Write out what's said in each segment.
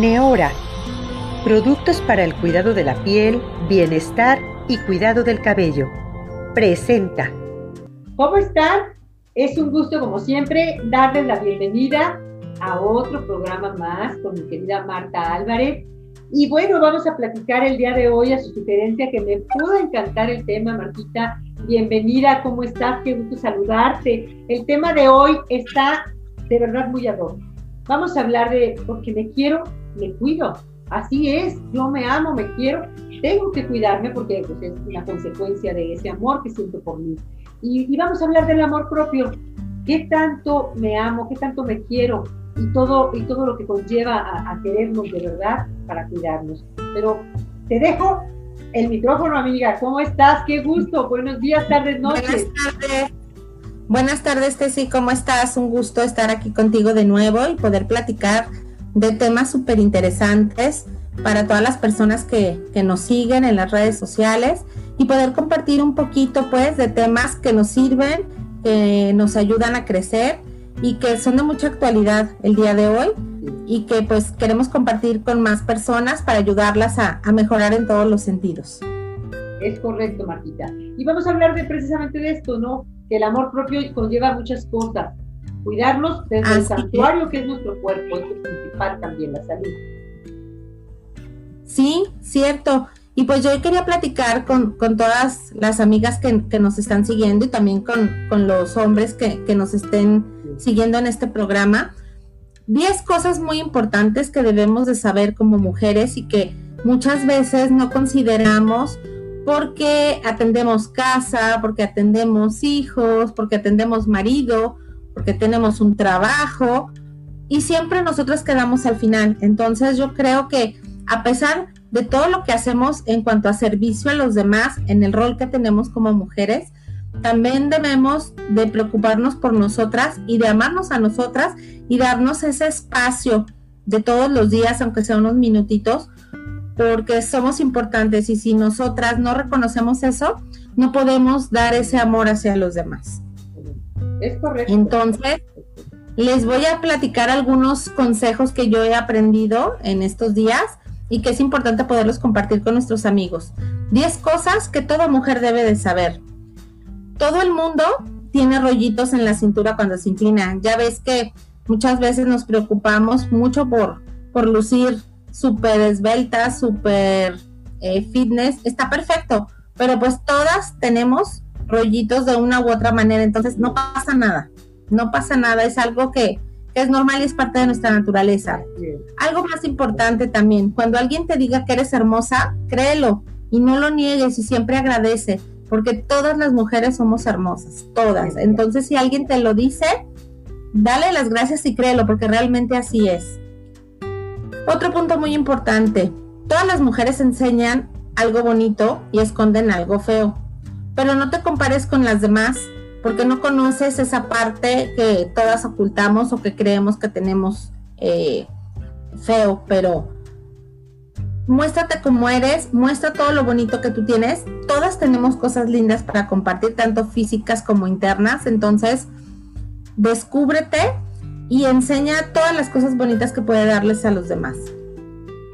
Neora. Productos para el cuidado de la piel, bienestar y cuidado del cabello. Presenta. ¿Cómo están? Es un gusto, como siempre, darles la bienvenida a otro programa más con mi querida Marta Álvarez. Y bueno, vamos a platicar el día de hoy a su sugerencia que me pudo encantar el tema, Martita. Bienvenida, ¿cómo estás? Qué gusto saludarte. El tema de hoy está de verdad muy ad Vamos a hablar de porque me quiero, me cuido. Así es, yo me amo, me quiero, tengo que cuidarme porque pues, es una consecuencia de ese amor que siento por mí. Y, vamos a hablar del amor propio. ¿Qué tanto me amo? ¿Qué tanto me quiero? Y todo, y todo lo que conlleva a, a querernos de verdad para cuidarnos. Pero te dejo el micrófono, amiga. ¿Cómo estás? Qué gusto. Buenos días, tardes, noches. Buenas tardes. Buenas tardes, Tessy, ¿cómo estás? Un gusto estar aquí contigo de nuevo y poder platicar de temas súper interesantes para todas las personas que, que, nos siguen en las redes sociales y poder compartir un poquito pues de temas que nos sirven, que nos ayudan a crecer y que son de mucha actualidad el día de hoy y que pues queremos compartir con más personas para ayudarlas a, a mejorar en todos los sentidos. Es correcto, Martita. Y vamos a hablar de precisamente de esto, ¿no? que el amor propio conlleva muchas cosas. Cuidarnos desde el santuario que es nuestro cuerpo, también, la salud. Sí, cierto. Y pues yo quería platicar con, con todas las amigas que, que, nos están siguiendo y también con, con los hombres que, que, nos estén siguiendo en este programa. Diez cosas muy importantes que debemos de saber como mujeres y que muchas veces no consideramos porque atendemos casa, porque atendemos hijos, porque atendemos marido, porque tenemos un trabajo y siempre nosotros quedamos al final. Entonces yo creo que a pesar de todo lo que hacemos en cuanto a servicio a los demás, en el rol que tenemos como mujeres, también debemos de preocuparnos por nosotras y de amarnos a nosotras y darnos ese espacio de todos los días, aunque sea unos minutitos, porque somos importantes y si nosotras no reconocemos eso, no podemos dar ese amor hacia los demás. Es correcto. Entonces, les voy a platicar algunos consejos que yo he aprendido en estos días y que es importante poderlos compartir con nuestros amigos. Diez cosas que toda mujer debe de saber. Todo el mundo tiene rollitos en la cintura cuando se inclina. Ya ves que muchas veces nos preocupamos mucho por, por lucir súper esbelta, súper eh, fitness, está perfecto, pero pues todas tenemos rollitos de una u otra manera, entonces no pasa nada, no pasa nada, es algo que, que es normal y es parte de nuestra naturaleza. Algo más importante también, cuando alguien te diga que eres hermosa, créelo y no lo niegues y siempre agradece, porque todas las mujeres somos hermosas, todas. Entonces si alguien te lo dice, dale las gracias y créelo, porque realmente así es. Otro punto muy importante, todas las mujeres enseñan algo bonito y esconden algo feo, pero no te compares con las demás porque no conoces esa parte que todas ocultamos o que creemos que tenemos eh, feo, pero muéstrate como eres, muestra todo lo bonito que tú tienes. Todas tenemos cosas lindas para compartir, tanto físicas como internas, entonces descúbrete y enseña todas las cosas bonitas que puede darles a los demás.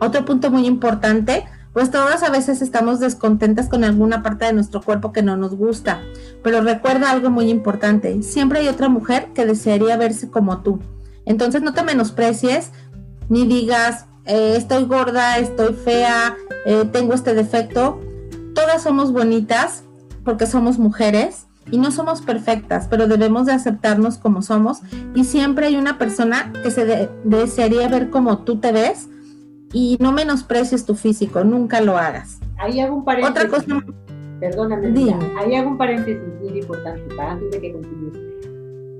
Otro punto muy importante, pues todas a veces estamos descontentas con alguna parte de nuestro cuerpo que no nos gusta, pero recuerda algo muy importante, siempre hay otra mujer que desearía verse como tú. Entonces no te menosprecies ni digas, eh, estoy gorda, estoy fea, eh, tengo este defecto. Todas somos bonitas porque somos mujeres y no somos perfectas, pero debemos de aceptarnos como somos y siempre hay una persona que se desearía ver como tú te ves y no menosprecies tu físico, nunca lo hagas. Ahí hago un paréntesis. Otra cosa, perdóname, ahí hago un paréntesis muy importante para antes de que continúes.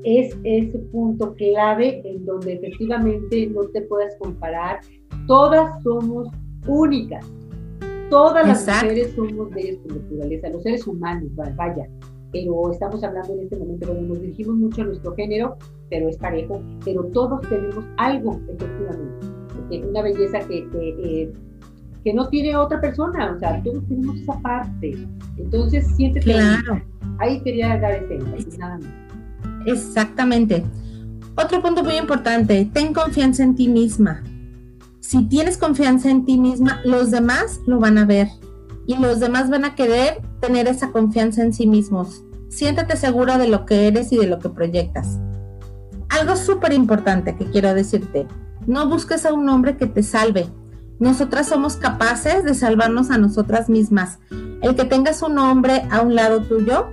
Es ese punto clave en donde efectivamente no te puedes comparar. Todas somos únicas. Todas las mujeres somos bellas por naturaleza, los seres humanos, vaya pero estamos hablando en este momento, donde nos dirigimos mucho a nuestro género, pero es parejo, pero todos tenemos algo, efectivamente, una belleza que, que, eh, que, no tiene otra persona, o sea, todos tenemos esa parte. Entonces, siéntete. Claro. Ahí quería dar ese nada más. Exactamente. Otro punto muy importante, ten confianza en ti misma. Si tienes confianza en ti misma, los demás lo van a ver y los demás van a querer tener esa confianza en sí mismos. Siéntate segura de lo que eres y de lo que proyectas. Algo súper importante que quiero decirte, no busques a un hombre que te salve. Nosotras somos capaces de salvarnos a nosotras mismas. El que tengas un hombre a un lado tuyo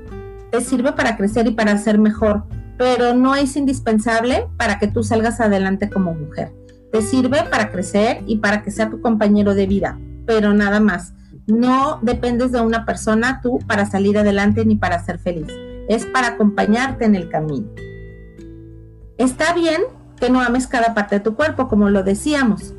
te sirve para crecer y para ser mejor, pero no es indispensable para que tú salgas adelante como mujer. Te sirve para crecer y para que sea tu compañero de vida, pero nada más. No dependes de una persona tú para salir adelante ni para ser feliz. Es para acompañarte en el camino. Está bien que no ames cada parte de tu cuerpo, como lo decíamos,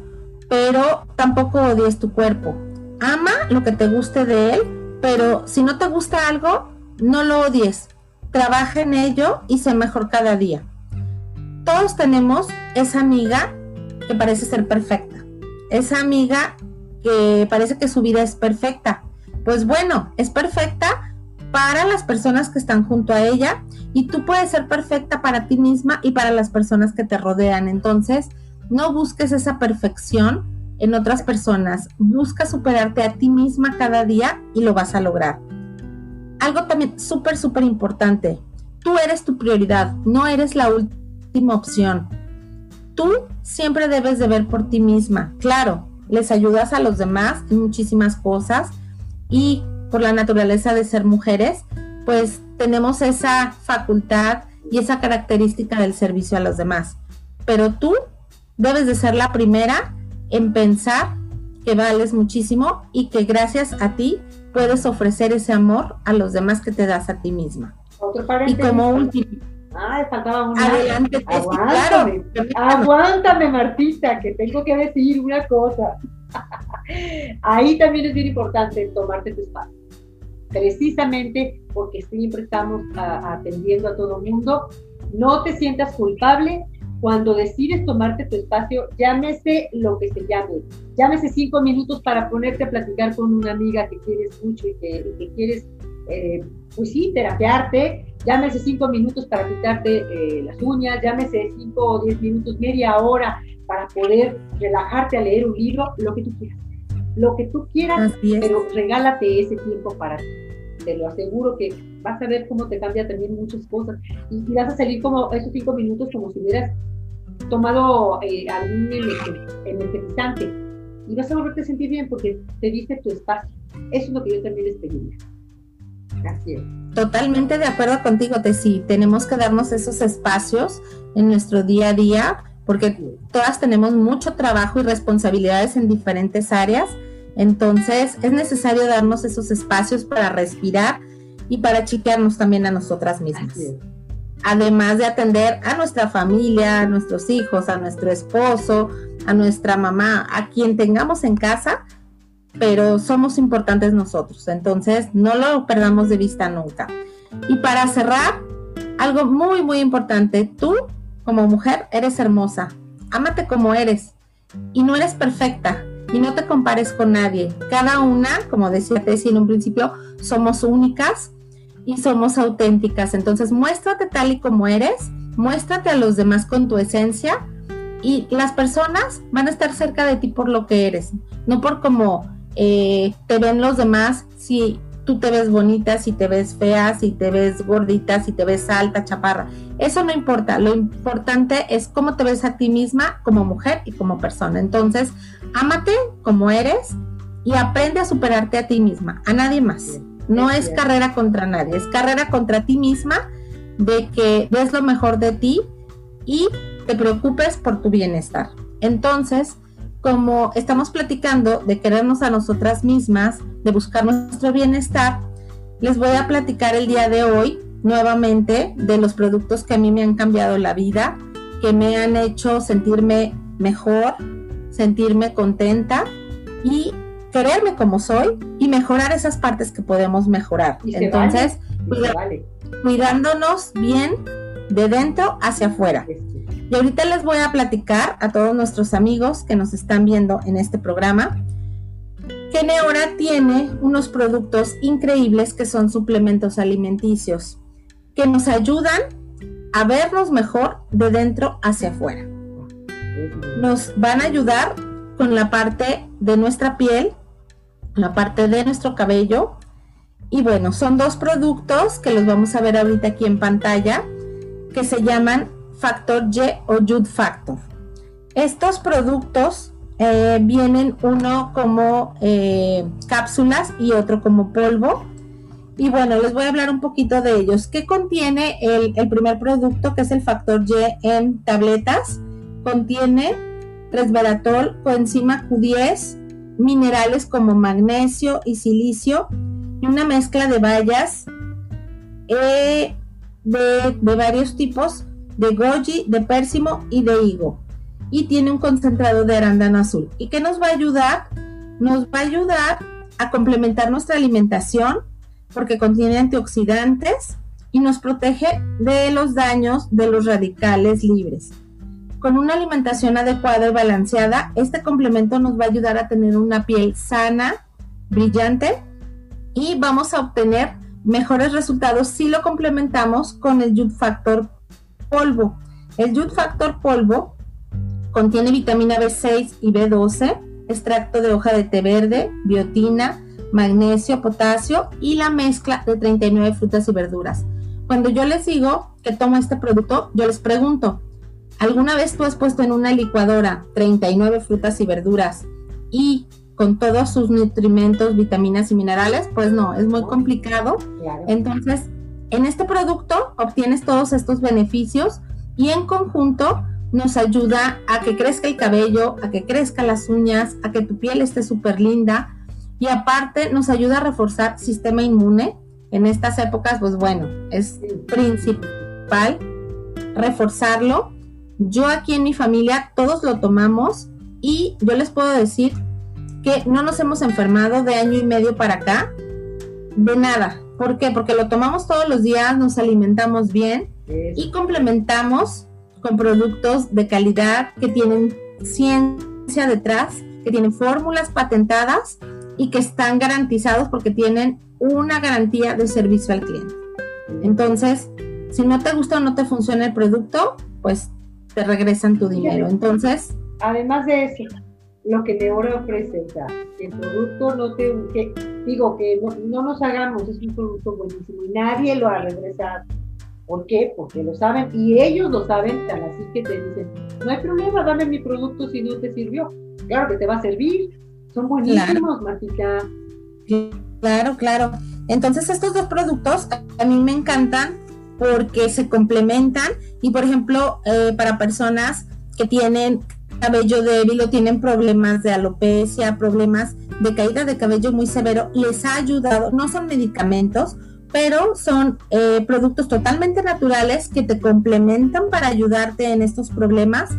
pero tampoco odies tu cuerpo. Ama lo que te guste de él, pero si no te gusta algo, no lo odies. Trabaja en ello y sé mejor cada día. Todos tenemos esa amiga que parece ser perfecta. Esa amiga que parece que su vida es perfecta. Pues bueno, es perfecta para las personas que están junto a ella y tú puedes ser perfecta para ti misma y para las personas que te rodean. Entonces, no busques esa perfección en otras personas, busca superarte a ti misma cada día y lo vas a lograr. Algo también súper, súper importante, tú eres tu prioridad, no eres la última opción. Tú siempre debes de ver por ti misma. Claro, les ayudas a los demás en muchísimas cosas y por la naturaleza de ser mujeres, pues tenemos esa facultad y esa característica del servicio a los demás. Pero tú debes de ser la primera en pensar que vales muchísimo y que gracias a ti puedes ofrecer ese amor a los demás que te das a ti misma. y como último, Ay, faltaba una. Adelante, aguántame, aguántame, Martita, que tengo que decir una cosa. Ahí también es bien importante tomarte tu espacio precisamente porque siempre estamos atendiendo a todo el mundo. No te sientas culpable cuando decides tomarte tu espacio, llámese lo que se llame. Llámese cinco minutos para ponerte a platicar con una amiga que quieres mucho y que, quieres, eh, pues sí, terapearte. Llámese cinco minutos para quitarte eh, las uñas. Llámese cinco o diez minutos, media hora para poder relajarte a leer un libro, lo que tú quieras lo que tú quieras, pero regálate ese tiempo para ti. Te lo aseguro que vas a ver cómo te cambia también muchas cosas y, vas a salir como esos cinco minutos como si hubieras tomado eh, algún energizante y vas a volverte a sentir bien porque te dice tu espacio. Eso es lo que yo también les pediría. Gracias. Totalmente de acuerdo contigo, Tessy. Tenemos que darnos esos espacios en nuestro día a día porque todas tenemos mucho trabajo y responsabilidades en diferentes áreas. Entonces es necesario darnos esos espacios para respirar y para chiquearnos también a nosotras mismas. Además de atender a nuestra familia, a nuestros hijos, a nuestro esposo, a nuestra mamá, a quien tengamos en casa, pero somos importantes nosotros. Entonces no lo perdamos de vista nunca. Y para cerrar, algo muy, muy importante, tú como mujer eres hermosa. Ámate como eres. Y no eres perfecta. Y no te compares con nadie. Cada una, como decía Tessie en un principio, somos únicas y somos auténticas. Entonces muéstrate tal y como eres. Muéstrate a los demás con tu esencia. Y las personas van a estar cerca de ti por lo que eres. No por cómo eh, te ven los demás. Si tú te ves bonita, si te ves fea, si te ves gordita, si te ves alta, chaparra. Eso no importa. Lo importante es cómo te ves a ti misma como mujer y como persona. Entonces, ámate como eres y aprende a superarte a ti misma, a nadie más. No es carrera contra nadie, es carrera contra ti misma de que ves lo mejor de ti y te preocupes por tu bienestar. Entonces, como estamos platicando de querernos a nosotras mismas, de buscar nuestro bienestar, les voy a platicar el día de hoy nuevamente de los productos que a mí me han cambiado la vida, que me han hecho sentirme mejor, sentirme contenta y quererme como soy y mejorar esas partes que podemos mejorar. Entonces, cuidándonos bien de dentro hacia afuera. Y ahorita les voy a platicar a todos nuestros amigos que nos están viendo en este programa que Neora tiene unos productos increíbles que son suplementos alimenticios que nos ayudan a vernos mejor de dentro hacia afuera. Nos van a ayudar con la parte de nuestra piel, la parte de nuestro cabello. Y bueno, son dos productos que los vamos a ver ahorita aquí en pantalla, que se llaman Factor Y o Youth Factor. Estos productos eh, vienen uno como eh, cápsulas y otro como polvo. Y bueno, les voy a hablar un poquito de ellos. ¿Qué contiene el, primer producto, que es el factor Y en tabletas? Contiene resveratrol, coenzima Q10, minerales como magnesio y silicio y una mezcla de bayas eh, de, de varios tipos, de goji, de pérsimo y de higo. Y tiene un concentrado de arándano azul. ¿Y qué nos va a ayudar? Nos va a ayudar a complementar nuestra alimentación porque contiene antioxidantes y nos protege de los daños de los radicales libres. Con una alimentación adecuada y balanceada, este complemento nos va a ayudar a tener una piel sana, brillante y vamos a obtener mejores resultados si lo complementamos con el Youth Factor polvo. El Youth Factor polvo contiene vitamina B6 y B12, extracto de hoja de té verde, biotina, magnesio, potasio y la mezcla de 39 frutas y verduras. Cuando yo les digo que tomo este producto, yo les pregunto, ¿alguna vez tú has puesto en una licuadora 39 frutas y verduras y con todos sus nutrimentos, vitaminas y minerales? Pues no, es muy complicado. Entonces, en este producto obtienes todos estos beneficios y en conjunto nos ayuda a que crezca el cabello, a que crezcan las uñas, a que tu piel esté súper linda, y aparte nos ayuda a reforzar sistema inmune. En estas épocas, pues bueno, es principal reforzarlo. Yo aquí en mi familia todos lo tomamos y yo les puedo decir que no nos hemos enfermado de año y medio para acá, de nada. ¿Por qué? Porque lo tomamos todos los días, nos alimentamos bien y complementamos con productos de calidad que tienen ciencia detrás, que tienen fórmulas patentadas y que están garantizados porque tienen una garantía de servicio al cliente. Entonces, si no te gusta o no te funciona el producto, pues te regresan tu dinero. Entonces, además de eso, lo que Neora ofrece, o sea, que el producto no te, digo, que no, nos hagamos, es un producto buenísimo y nadie lo ha regresado. ¿Por qué? Porque lo saben y ellos lo saben, tan así que te dicen, no hay problema, dame mi producto si no te sirvió. Claro que te va a servir, son buenísimos, Martita. Claro, claro. Entonces estos dos productos a mí me encantan porque se complementan y por ejemplo eh, para personas que tienen cabello débil o tienen problemas de alopecia, problemas de caída de cabello muy severo, les ha ayudado, no son medicamentos, pero son eh, productos totalmente naturales que te complementan para ayudarte en estos problemas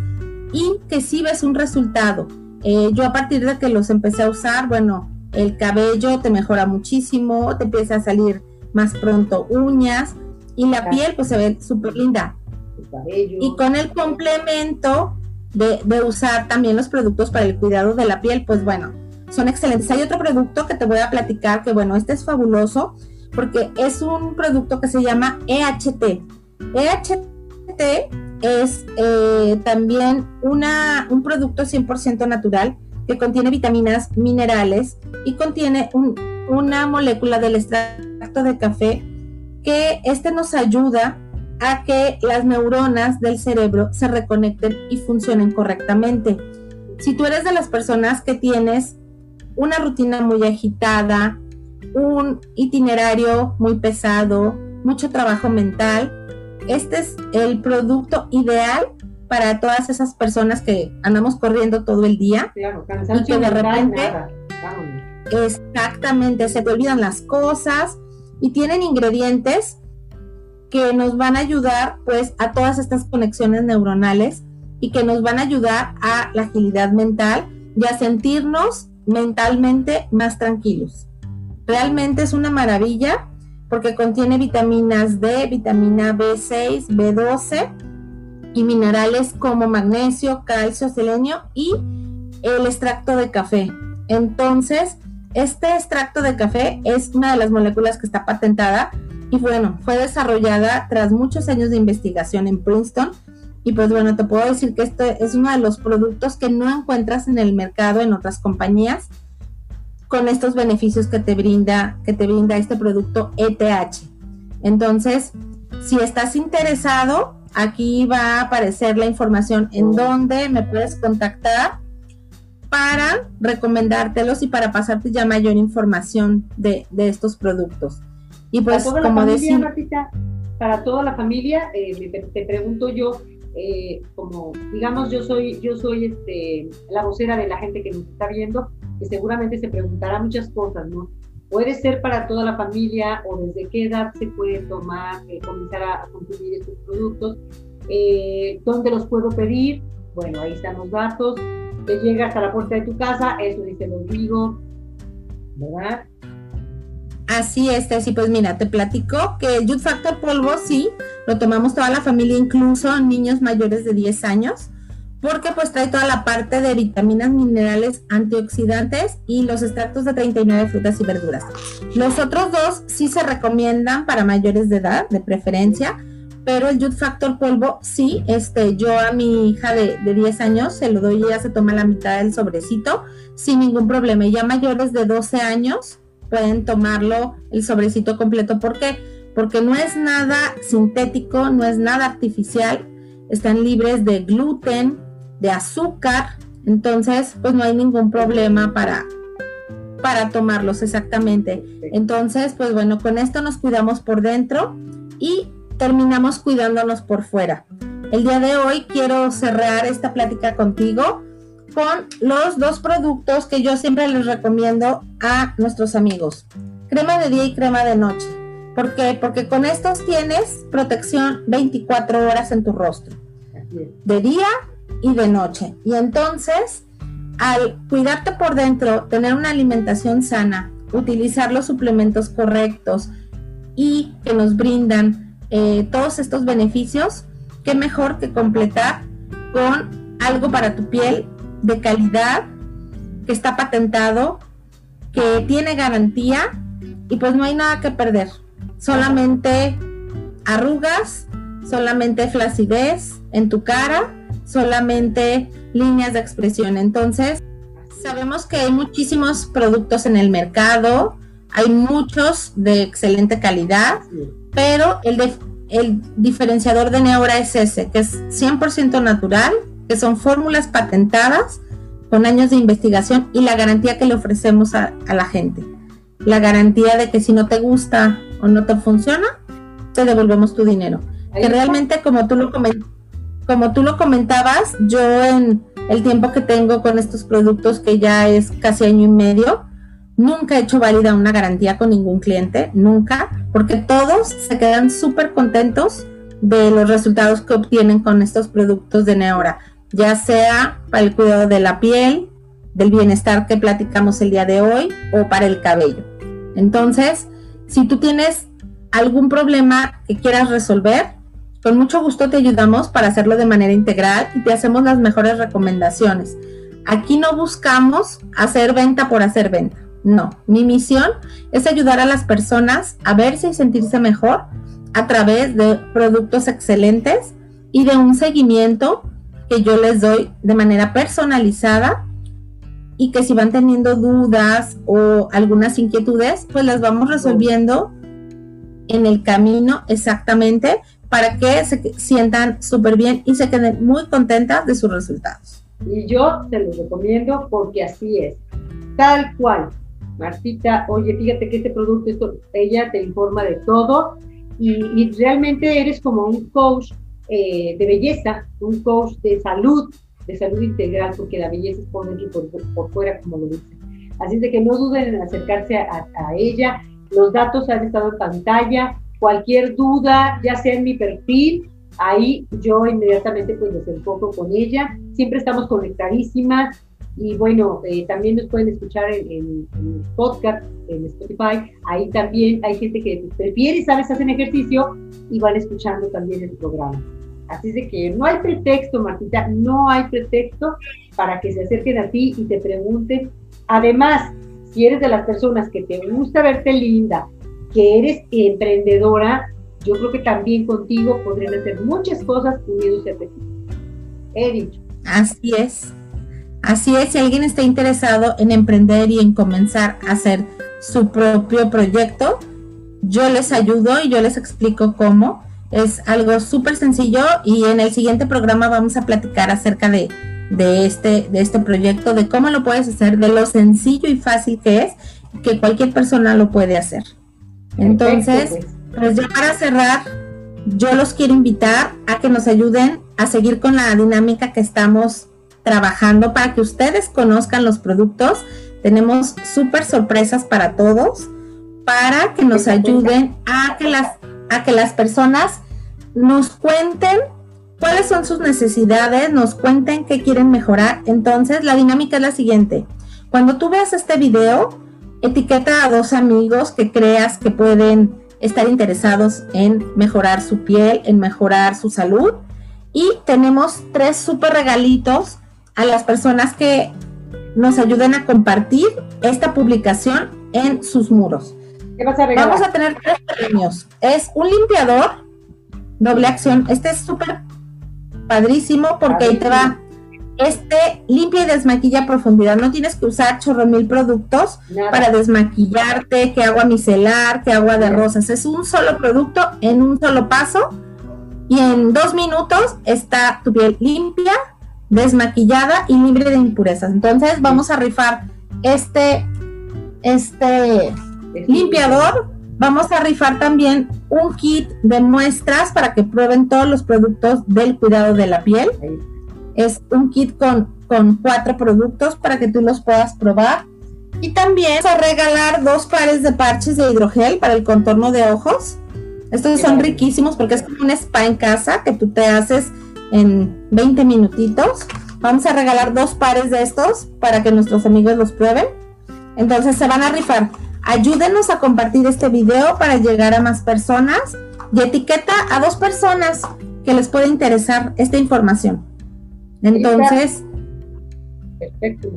y que sí ves un resultado. Eh, yo a partir de que los empecé a usar, bueno, el cabello te mejora muchísimo, te empieza a salir más pronto uñas y la piel pues se ve súper linda. Y con el complemento de, usar también los productos para el cuidado de la piel, pues bueno, son excelentes. Hay otro producto que te voy a platicar que bueno, este es fabuloso porque es un producto que se llama EHT. EHT es eh, también una, un producto 100% natural que contiene vitaminas, minerales y contiene una molécula del extracto de café que este nos ayuda a que las neuronas del cerebro se reconecten y funcionen correctamente. Si tú eres de las personas que tienes una rutina muy agitada, un itinerario muy pesado, mucho trabajo mental, este es el producto ideal para todas esas personas que andamos corriendo todo el día claro, y que de repente exactamente se te olvidan las cosas y tienen ingredientes que nos van a ayudar pues a todas estas conexiones neuronales y que nos van a ayudar a la agilidad mental y a sentirnos mentalmente más tranquilos. Realmente es una maravilla porque contiene vitaminas D, vitamina B6, B12 y minerales como magnesio, calcio, selenio y el extracto de café. Entonces, este extracto de café es una de las moléculas que está patentada y bueno, fue desarrollada tras muchos años de investigación en Princeton. Y pues bueno, te puedo decir que este es uno de los productos que no encuentras en el mercado en otras compañías con estos beneficios que te brinda, que te brinda este producto ETH. Entonces, si estás interesado, aquí va a aparecer la información en donde me puedes contactar para recomendártelos y para pasarte ya mayor información de, estos productos. Y pues, como decía, para toda la familia, eh, te, pregunto yo, eh, como digamos, yo soy, yo soy este, la vocera de la gente que nos está viendo, que seguramente se preguntará muchas cosas, ¿no? Puede ser para toda la familia o desde qué edad se puede tomar, eh, comenzar a, consumir estos productos, dónde los puedo pedir, bueno, ahí están los datos, te llega hasta la puerta de tu casa, eso dice los digo, ¿verdad? Así es, Tessy. Pues mira, te platico que el Youth Factor polvo sí, lo tomamos toda la familia, incluso niños mayores de 10 años porque pues trae toda la parte de vitaminas, minerales, antioxidantes y los extractos de 39 frutas y verduras. Los otros dos sí se recomiendan para mayores de edad, de preferencia, pero el Youth Factor polvo sí, este, yo a mi hija de, de 10 años se lo doy y ella se toma la mitad del sobrecito sin ningún problema. Y ya mayores de 12 años pueden tomarlo el sobrecito completo. ¿Por qué? Porque no es nada sintético, no es nada artificial, están libres de gluten, de azúcar, entonces pues no hay ningún problema para, para tomarlos exactamente. Entonces, pues bueno, con esto nos cuidamos por dentro y terminamos cuidándonos por fuera. El día de hoy quiero cerrar esta plática contigo con los dos productos que yo siempre les recomiendo a nuestros amigos. Crema de día y crema de noche. ¿Por qué? Porque con estos tienes protección 24 horas en tu rostro. De día y de noche. Y entonces, al cuidarte por dentro, tener una alimentación sana, utilizar los suplementos correctos y que nos brindan eh, todos estos beneficios, qué mejor que completar con algo para tu piel de calidad, que está patentado, que tiene garantía y pues no hay nada que perder. Solamente arrugas, solamente flacidez en tu cara solamente líneas de expresión. Entonces, sabemos que hay muchísimos productos en el mercado, hay muchos de excelente calidad, pero el, el diferenciador de Neura es ese, que es 100% natural, que son fórmulas patentadas con años de investigación y la garantía que le ofrecemos a, la gente. La garantía de que si no te gusta o no te funciona, te devolvemos tu dinero. Que realmente, como tú lo como tú lo comentabas, yo en el tiempo que tengo con estos productos, que ya es casi año y medio, nunca he hecho válida una garantía con ningún cliente, nunca, porque todos se quedan súper contentos de los resultados que obtienen con estos productos de Neora, ya sea para el cuidado de la piel, del bienestar que platicamos el día de hoy o para el cabello. Entonces, si tú tienes algún problema que quieras resolver, con mucho gusto te ayudamos para hacerlo de manera integral y te hacemos las mejores recomendaciones. Aquí no buscamos hacer venta por hacer venta. No, mi misión es ayudar a las personas a verse y sentirse mejor a través de productos excelentes y de un seguimiento que yo les doy de manera personalizada y que si van teniendo dudas o algunas inquietudes, pues las vamos resolviendo en el camino exactamente para que se sientan súper bien y se queden muy contentas de sus resultados. Y yo te los recomiendo porque así es, tal cual. Martita, oye, fíjate que este producto, esto, ella te informa de todo y, realmente eres como un coach eh, de belleza, un coach de salud, de salud integral, porque la belleza es por dentro y por, fuera, como lo dice. Así es de que no duden en acercarse a, ella. Los datos han estado en pantalla Cualquier duda, ya sea en mi perfil, ahí yo inmediatamente pues les con ella. Siempre estamos conectadísimas y bueno, eh, también nos pueden escuchar en, en, podcast, en Spotify. Ahí también hay gente que prefiere, sabes, hacen ejercicio y van escuchando también el programa. Así es de que no hay pretexto, Martita, no hay pretexto para que se acerquen a ti y te pregunten. Además, si eres de las personas que te gusta verte linda, que eres emprendedora, yo creo que también contigo podrían hacer muchas cosas uniéndose a ti. He dicho. Así es. Así es, si alguien está interesado en emprender y en comenzar a hacer su propio proyecto, yo les ayudo y yo les explico cómo. Es algo súper sencillo y en el siguiente programa vamos a platicar acerca de, de, este, de este proyecto, de cómo lo puedes hacer, de lo sencillo y fácil que es, que cualquier persona lo puede hacer. Entonces, pues. pues ya para cerrar, yo los quiero invitar a que nos ayuden a seguir con la dinámica que estamos trabajando para que ustedes conozcan los productos. Tenemos súper sorpresas para todos, para que nos ayuden a que las, a que las personas nos cuenten cuáles son sus necesidades, nos cuenten qué quieren mejorar. Entonces, la dinámica es la siguiente. Cuando tú veas este video, etiqueta a dos amigos que creas que pueden estar interesados en mejorar su piel, en mejorar su salud. Y tenemos tres súper regalitos a las personas que nos ayuden a compartir esta publicación en sus muros. ¿Qué vas a regalar? Vamos a tener tres premios. Es un limpiador doble acción. Este es súper padrísimo porque ahí te va este limpia y desmaquilla a profundidad. No tienes que usar chorro mil productos para desmaquillarte, que agua micelar, que agua de rosas. Es un solo producto en un solo paso y en dos minutos está tu piel limpia, desmaquillada y libre de impurezas. Entonces vamos a rifar este, este limpiador. Vamos a rifar también un kit de muestras para que prueben todos los productos del cuidado de la piel. Es un kit con, con cuatro productos para que tú los puedas probar. Y también vamos a regalar dos pares de parches de hidrogel para el contorno de ojos. Estos son riquísimos porque es como un spa en casa que tú te haces en 20 minutitos. Vamos a regalar dos pares de estos para que nuestros amigos los prueben. Entonces se van a rifar. Ayúdenos a compartir este video para llegar a más personas y etiqueta a dos personas que les puede interesar esta información. Entonces... Perfecto.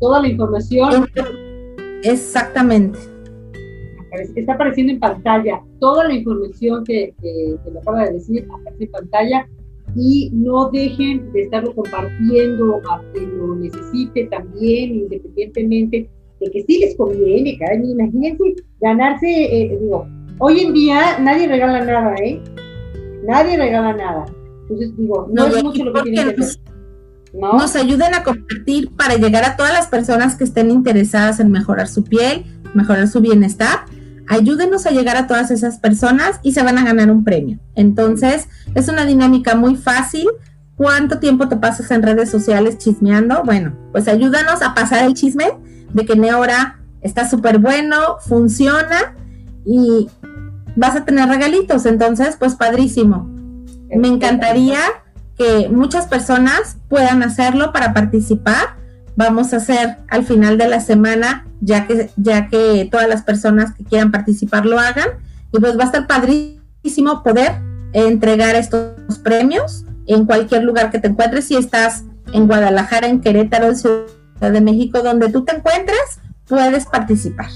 Toda la información. Exactamente. Está apareciendo en pantalla. Toda la información que, que, que me acaba de decir aparece en pantalla y no dejen de estarlo compartiendo a quien lo necesite también, independientemente de que sí les conviene, caray, imagínense ganarse, eh, digo, hoy en día nadie regala nada, ¿eh? Nadie regala nada. Entonces digo, no, es mucho lo que tienen que hacer. ¿No? Nos ayuden a compartir para llegar a todas las personas que estén interesadas en mejorar su piel, mejorar su bienestar ayúdenos a llegar a todas esas personas y se van a ganar un premio. Entonces, es una dinámica muy fácil. ¿Cuánto tiempo te pasas en redes sociales chismeando? Bueno, pues ayúdanos a pasar el chisme de que Neora está súper bueno, funciona y vas a tener regalitos. Entonces, pues padrísimo. Me encantaría que muchas personas puedan hacerlo para participar vamos a hacer al final de la semana, ya que, ya que todas las personas que quieran participar lo hagan. Y pues va a estar padrísimo poder entregar estos premios en cualquier lugar que te encuentres. Si estás en Guadalajara, en Querétaro, en Ciudad de México, donde tú te encuentres, puedes participar.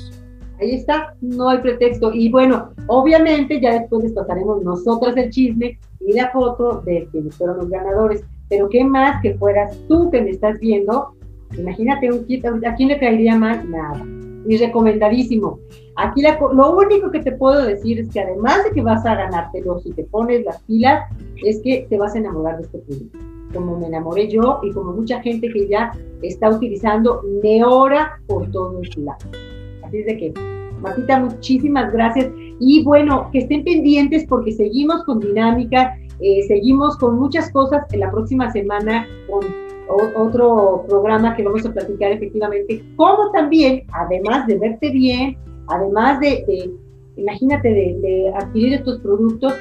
Ahí está, no hay pretexto. Y bueno, obviamente ya después les pasaremos nosotras el chisme y la foto de quienes fueron los ganadores. Pero qué más que fueras tú que me estás viendo Imagínate un kit, ¿a quién le caería mal? Nada. Y recomendadísimo. Aquí lo único que te puedo decir es que además de que vas a ganártelo si te pones las pilas, es que te vas a enamorar de este producto. Como me enamoré yo y como mucha gente que ya está utilizando Neora por todo el lado. Así es de que, Martita, muchísimas gracias. Y bueno, que estén pendientes porque seguimos con dinámica, eh, seguimos con muchas cosas en la próxima semana con otro programa que vamos a platicar efectivamente, como también, además de verte bien, además de, imagínate, de, adquirir estos productos,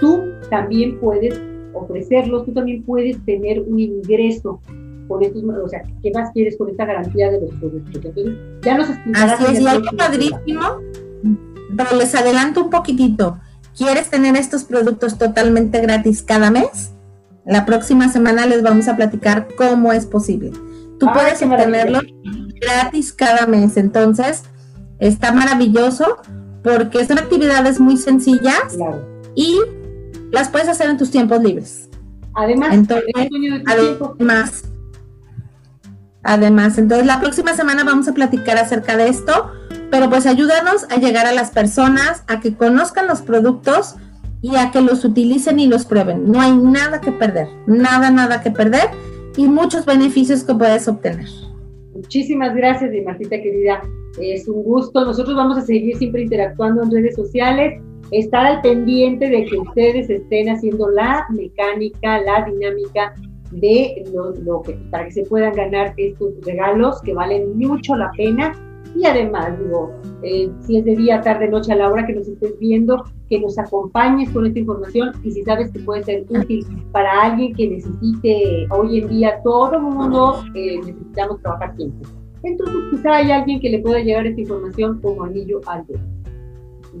tú también puedes ofrecerlos, tú también puedes tener un ingreso con estos, o sea, ¿qué más quieres con esta garantía de los productos? Entonces, ya nos explicarás. Así es, y algo padrísimo, pero les adelanto un poquitito. ¿Quieres tener estos productos totalmente gratis cada mes? La próxima semana les vamos a platicar cómo es posible. Tú puedes obtenerlo gratis cada mes, entonces está maravilloso porque son actividades muy sencillas y las puedes hacer en tus tiempos libres. Además, entonces, además, además, entonces la próxima semana vamos a platicar acerca de esto, pero pues ayúdanos a llegar a las personas, a que conozcan los productos y a que los utilicen y los prueben. No hay nada que perder, nada, nada que perder y muchos beneficios que puedes obtener. Muchísimas gracias, Martita querida. Es un gusto. Nosotros vamos a seguir siempre interactuando en redes sociales estar al pendiente de que ustedes estén haciendo la mecánica, la dinámica de lo, que para que se puedan ganar estos regalos que valen mucho la pena y además digo eh, si es de día, tarde, noche a la hora que nos estés viendo que nos acompañes con esta información y si sabes que puede ser útil para alguien que necesite hoy en día todo el mundo eh, necesitamos trabajar tiempo entonces quizá hay alguien que le pueda llegar esta información como anillo al dedo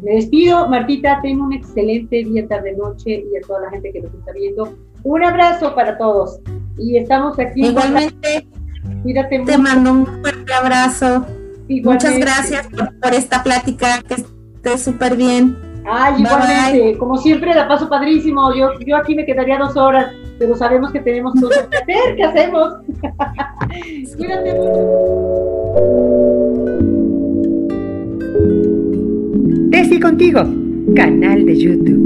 me despido, Martita, ten un excelente día, tarde, noche y a toda la gente que nos está viendo. Un abrazo para todos. Y estamos aquí. Igualmente. Cuídate mucho. Te mando un fuerte abrazo. Muchas gracias por, esta plática, que esté súper bien. Ay, igualmente. Como siempre, la paso padrísimo. Yo, yo aquí me quedaría dos horas, pero sabemos que tenemos cosas que hacer. ¿Qué hacemos? Cuídate mucho. Tessy contigo, canal de YouTube.